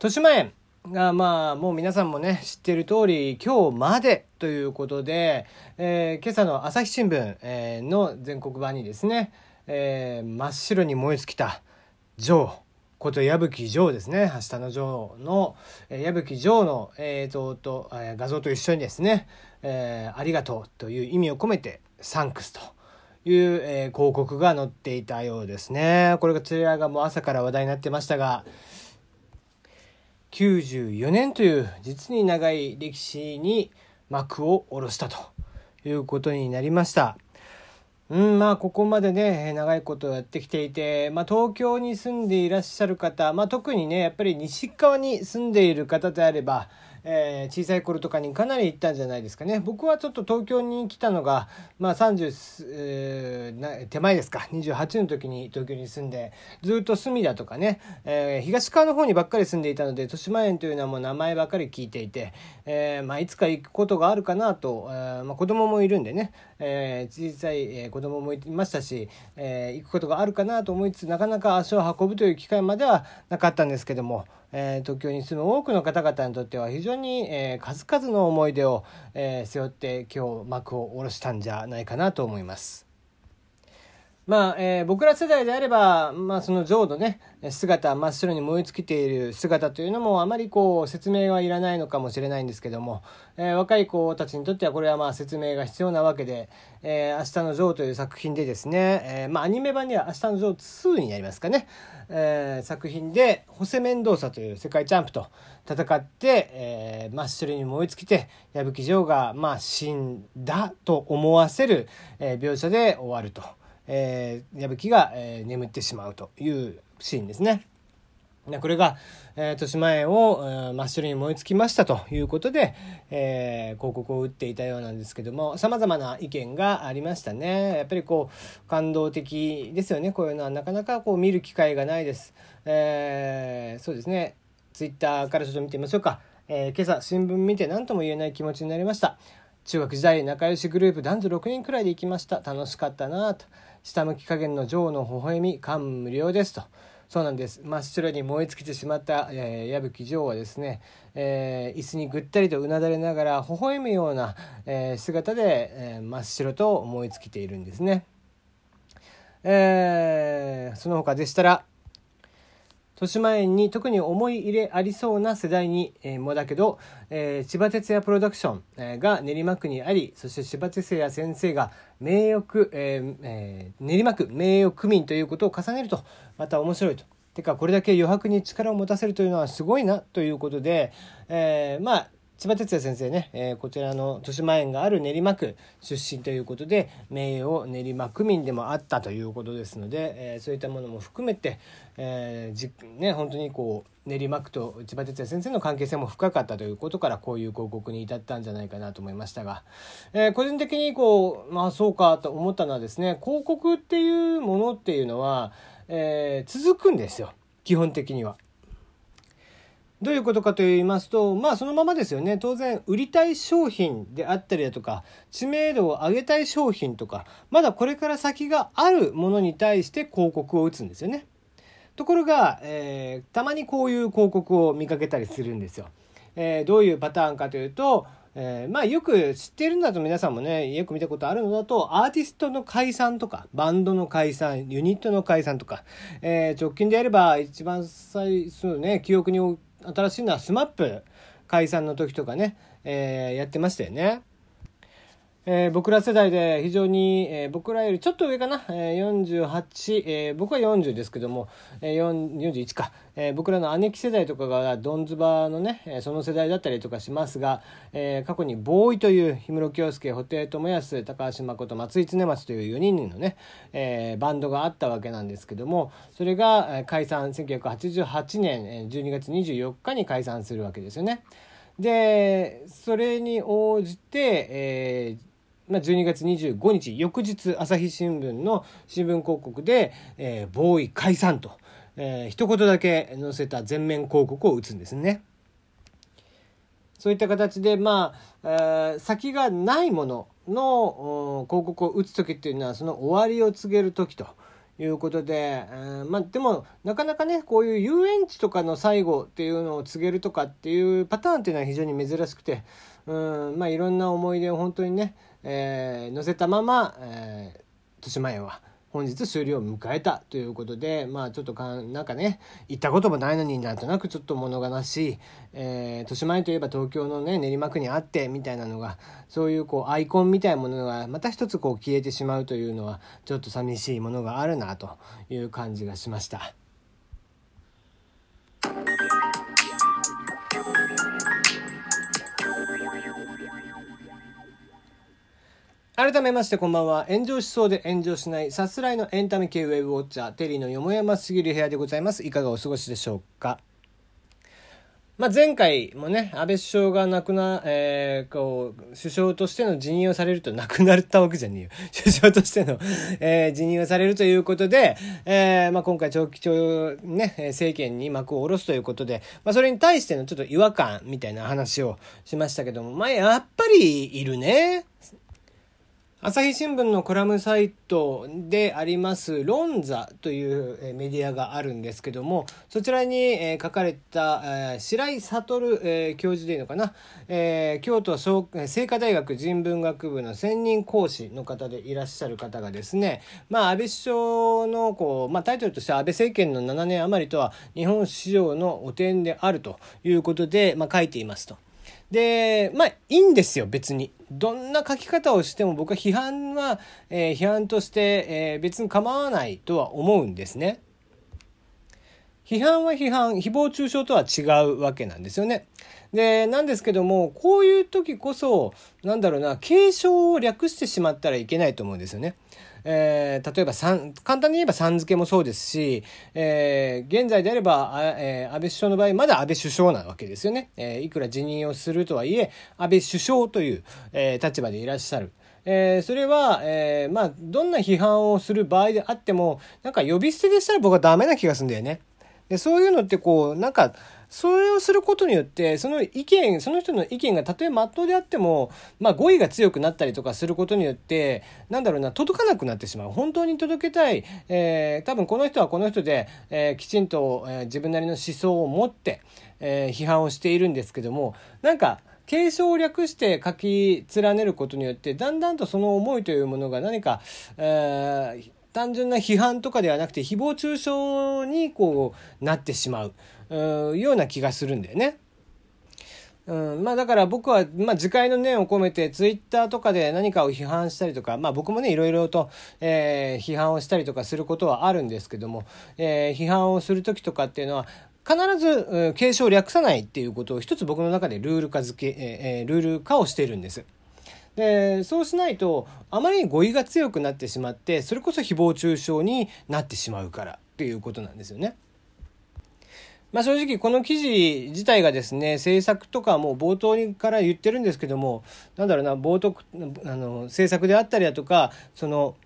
豊島園がまあもう皆さんもね知ってる通り今日までということで、えー、今朝の朝日新聞、えー、の全国版にですね、えー、真っ白に燃え尽きたジョーこと矢吹城ですね。明日の城の、えー、矢吹城の映像と、えー、画像と一緒にですね、えー、ありがとうという意味を込めてサンクスという、えー、広告が載っていたようですね。これこちらがもう朝から話題になってましたが94年という実に長い歴史に幕を下ろしたということになりました。うん、まあここまでね長いことやってきていて、まあ、東京に住んでいらっしゃる方、まあ、特にねやっぱり西側に住んでいる方であればえー、小さい頃とかにかなり行ったんじゃないですかね。僕はちょっと東京に来たのが、まあ30、えー、手前ですか。28の時に東京に住んでずっと隅田とかね、えー、東側の方にばっかり住んでいたので豊島園というのはもう名前ばっかり聞いていて、えーまあ、いつか行くことがあるかなと、えーまあ、子供もいるんでね、えー、小さい子供もいましたし、えー、行くことがあるかなと思いつつなかなか足を運ぶという機会まではなかったんですけども、えー、東京に住む多くの方々にとっては非常に、えー、数々の思い出を、えー、背負って今日幕を下ろしたんじゃないかなと思います。まあ、えー、僕ら世代であれば、まあ、その浄土ね、姿、真っ白に燃え尽きている姿というのも、あまりこう、説明はいらないのかもしれないんですけども、えー、若い子たちにとっては、これはまあ、説明が必要なわけで、えー、明日のジョーという作品でですね、えー、まあ、アニメ版には明日のジョー2になりますかね、えー、作品で、ホセ・メンドーサという世界チャンプと戦って、えー、真っ白に燃え尽きて、矢吹城が、まあ、死んだと思わせる、えー、描写で終わると。えー、矢吹が、えー、眠ってしまうというシーンですね。でこれが、えー、豊島園を、えー、真っ白に燃え尽きましたということで、えー、広告を打っていたようなんですけどもさまざまな意見がありましたね。やっぱりこう感動的ですよね。こういうのはなかなかこう見る機会がないです、えー、そうですね。ツイッターからちょっと見てみましょうか、えー、今朝新聞見て何とも言えない気持ちになりました。中学時代仲良しグループ男女6人くらいで行きました。楽しかったなと。下向き加減の女王の微笑み感無量ですと。そうなんです。真っ白に燃え尽きてしまった、えー、矢吹女王はですね、えー、椅子にぐったりとうなだれながら微笑むような、えー、姿で、え、真っ白と燃え尽きているんですね。えー、その他でしたら豊島園に特に思い入れありそうな世代に、えー、もだけど、えー、千葉哲也プロダクション、えー、が練馬区にありそして千葉哲也先生が名誉、ええー、練馬区名誉区民ということを重ねるとまた面白いと。てかこれだけ余白に力を持たせるというのはすごいなということで、え、まあ千葉哲也先生ね、えー、こちらの豊島園がある練馬区出身ということで名誉練馬区民でもあったということですので、えー、そういったものも含めて、えーじね、本当にこう練馬区と千葉哲也先生の関係性も深かったということからこういう広告に至ったんじゃないかなと思いましたが、えー、個人的にこうまあそうかと思ったのはですね広告っていうものっていうのは、えー、続くんですよ基本的には。どういうことかと言いますと、まあそのままですよね。当然、売りたい商品であったりだとか、知名度を上げたい商品とか、まだこれから先があるものに対して広告を打つんですよね。ところが、えー、たまにこういう広告を見かけたりするんですよ。えー、どういうパターンかというと、えー、まあよく知っているんだと皆さんもね、よく見たことあるのだと、アーティストの解散とか、バンドの解散、ユニットの解散とか、えー、直近であれば一番最初ね、記憶に新しいのは SMAP 解散の時とかね、えー、やってましたよね。えー、僕ら世代で非常に、えー、僕らよりちょっと上かな、えー、48、えー、僕は40ですけども、えー、41か、えー、僕らの姉貴世代とかがドンズバのね、えその世代だったりとかしますが、えー、過去にボーイという氷室京介布袋寅泰高橋誠松井常松という4人のね、えー、バンドがあったわけなんですけどもそれが解散1988年12月24日に解散するわけですよね。でそれに応じて、えーまあ、12月25日翌日朝日新聞の新聞広告で「えー、ボーイ解散」と、えー、一言だけ載せた全面広告を打つんですね。そういった形で、まあ、えー、先がないものの広告を打つ時っていうのはその終わりを告げる時ということで、うんまあ、でもなかなかねこういう遊園地とかの最後っていうのを告げるとかっていうパターンっていうのは非常に珍しくて、うんまあ、いろんな思い出を本当にね、えー、載せたまま、えー、豊島園は本日終了を迎えたということでまあちょっとかなんかね行ったこともないのになんとなくちょっと物悲しい、えー、豊島園といえば東京のね練馬区にあってみたいなのがそういうこうアイコンみたいなものがまた一つこう消えてしまうというのはちょっと寂しいものがあるなという感じがしました。改めましてこんばんは。炎上しそうで炎上しないさすらいのエンタメ系ウェブウォッチャー、テリーのよもやますぎる部屋でございます。いかがお過ごしでしょうか？まあ、前回もね、安倍首相が亡くな、えー、こう、首相としての辞任をされると亡くなったわけじゃねえよ。首相としての、えー、辞任をされるということで、えー、まあ、今回長期長、ね、政権に幕を下ろすということで、まあ、それに対してのちょっと違和感みたいな話をしましたけども、まあ、やっぱりいるね。朝日新聞のコラムサイトであります論座というメディアがあるんですけどもそちらに書かれた白井悟教授でいいのかな？京都精華大学人文学部の専任講師の方でいらっしゃる方がですねまあ安倍首相のこう、まあ、タイトルとしては安倍政権の7年余りとは日本史上の汚点であるということで、まあ、書いていますと。で、まあ、いいんですよ、別に。どんな書き方をしても僕は批判は、えー、批判として、えー、別に構わないとは思うんですね。批判は批判、誹謗中傷とは違うわけなんですよね。で、なんですけども、こういう時こそ、なんだろうな、継承を略してしまったらいけないと思うんですよね。えー、例えば簡単に言えばさん付けもそうですし、えー、現在であれば、えー、安倍首相の場合まだ安倍首相なわけですよね、え、いくら辞任をするとはいえ安倍首相という、え、立場でいらっしゃる。えー、それは、えー、まあ、どんな批判をする場合であっても、なんか呼び捨てでしたら僕はダメな気がするんだよね。で、そういうのってこう、なんか、それをすることによって、その意見、その人の意見がたとえ真っ当であっても、まあ語彙が強くなったりとかすることによって、なんだろうな、届かなくなってしまう。本当に届けたい、えー、多分この人はこの人で、えー、きちんと、えー、自分なりの思想を持って、えー、批判をしているんですけども、なんか、継承を略して書き連ねることによって、だんだんとその思いというものが何か、えー、単純な批判とかではなくて誹謗中傷にこうなってしまうような気がするんだよね。うん、まあだから僕は、まあ、自戒の念を込めてツイッターとかで何かを批判したりとか、まあ僕もねいろいろと、えー、批判をしたりとかすることはあるんですけども、えー、批判をする時とかっていうのは必ず継承を略さないっていうことを一つ僕の中でルール化付け、えー、ルール化をしているんです。でそうしないとあまりに語彙が強くなってしまってそれこそ誹謗中傷になってしまうからっていうことなんですよね。まあ、正直この記事自体がですね政策とかもう冒頭から言ってるんですけどもなんだろうな冒頭あの政策であったりだとかその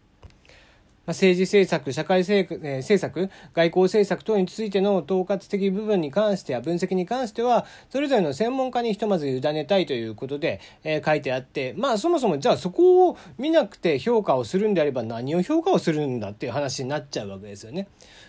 政治政策、社会政策、外交政策等についての統括的部分に関しては、分析に関しては、それぞれの専門家にひとまず委ねたいということで、え、書いてあって、まあそもそもじゃあそこを見なくて評価をするんであれば何を評価をするんだっていう話になっちゃうわけですよね。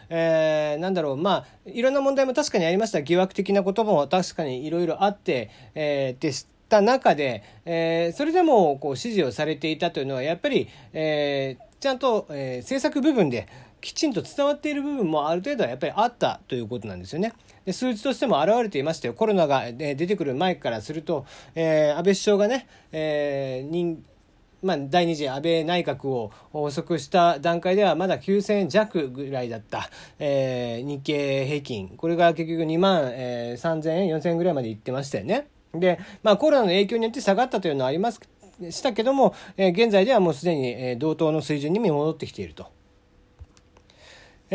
えー、なんだろう、まあ、いろんな問題も確かにありました。疑惑的なことも確かにいろいろあって、えー、でした中で、えー、それでもこう支持をされていたというのは、やっぱり、えー、ちゃんと、えー、制作部分できちんと伝わっている部分もある程度はやっぱりあったということなんですよね。で数字としても現れていましたよ。コロナが、出てくる前からすると、えー、安倍首相がね、えー、人まあ、第2次安倍内閣を発足した段階ではまだ9000弱ぐらいだった、えー、日経平均。これが結局2万、えー、3000円、4000円ぐらいまでいってましたよね。で、まあコロナの影響によって下がったというのはありますしたけども、え、現在ではもうすでに、同等の水準に戻ってきていると。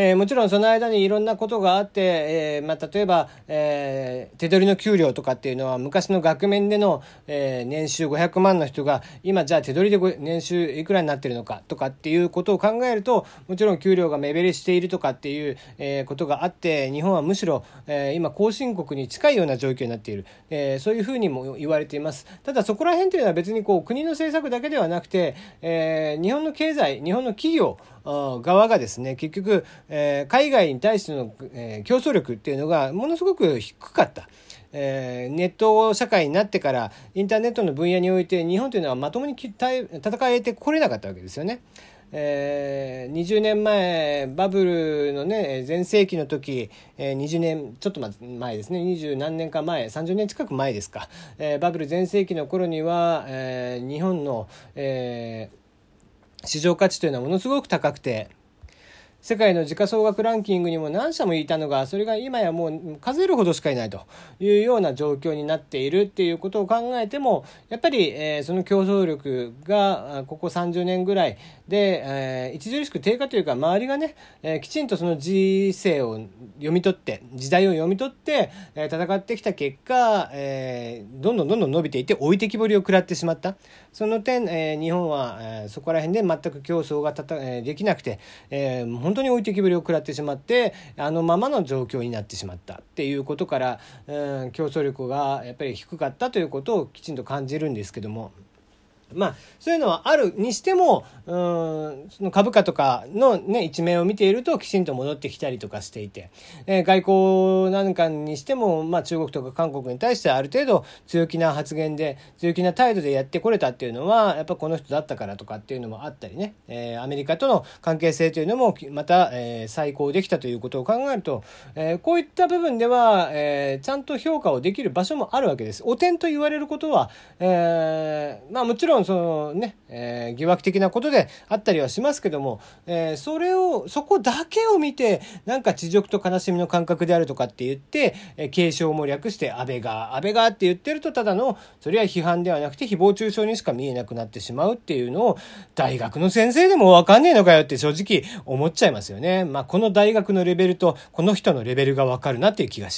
えー、もちろんその間にいろんなことがあって、えーまあ、例えば、え、手取りの給料とかっていうのは昔の額面での、え、年収500万の人が今じゃあ手取りで年収いくらになってるのかとかっていうことを考えるともちろん給料が目減りしているとかっていう、え、ことがあって日本はむしろ、え、今後進国に近いような状況になっている、え、そういうふうにも言われています。ただそこら辺というのは別にこう国の政策だけではなくて、え、日本の経済日本の企業側がですね結局、えー、海外に対しての、えー、競争力っていうのがものすごく低かった。えー、ネット社会になってからインターネットの分野において日本というのはまともに戦えてこれなかったわけですよね。えー、20年前バブルのね全盛期の時、えー、20年ちょっと前ですね二十何年か前30年近く前ですか、えー、バブル全盛期の頃には、えー、日本の、えー、市場価値というのはものすごく高くて世界の時価総額ランキングにも何社もいたのがそれが今やもう数えるほどしかいないというような状況になっているっていうことを考えてもやっぱり、えー、その競争力がここ30年ぐらいで、えー、著しく低下というか周りがね、えー、きちんとその時勢を読み取って時代を読み取って、えー、戦ってきた結果、えー、どんどんどんどん伸びていて置いてきぼりを食らってしまった。その点、えー、日本は、えー、そこら辺で全く競争がたた、えー、できなくて、えー、本当に置いてきぼりを食らってしまってあのままの状況になってしまったっていうことから、うん、競争力がやっぱり低かったということをきちんと感じるんですけども。まあ、そういうのはあるにしても、うん、その株価とかのね、一面を見ているときちんと戻ってきたりとかしていて、えー、外交なんかにしても、まあ中国とか韓国に対してある程度強気な発言で、強気な態度でやってこれたっていうのは、やっぱこの人だったからとかっていうのもあったりね、えー、アメリカとの関係性というのもまた、えー、再考できたということを考えると、えー、こういった部分では、えー、ちゃんと評価をできる場所もあるわけです。汚点と言われることは、えー、まあもちろんそのね、えー、疑惑的なことであったりはしますけども、えー、それを、そこだけを見て、なんか地獄と悲しみの感覚であるとかって言って、えー、継承も略して安倍が、安倍がって言ってるとただの、それは批判ではなくて誹謗中傷にしか見えなくなってしまうっていうのを、大学の先生でもわかんねえのかよって正直思っちゃいますよね。まあ、この大学のレベルと、この人のレベルがわかるなっていう気がします。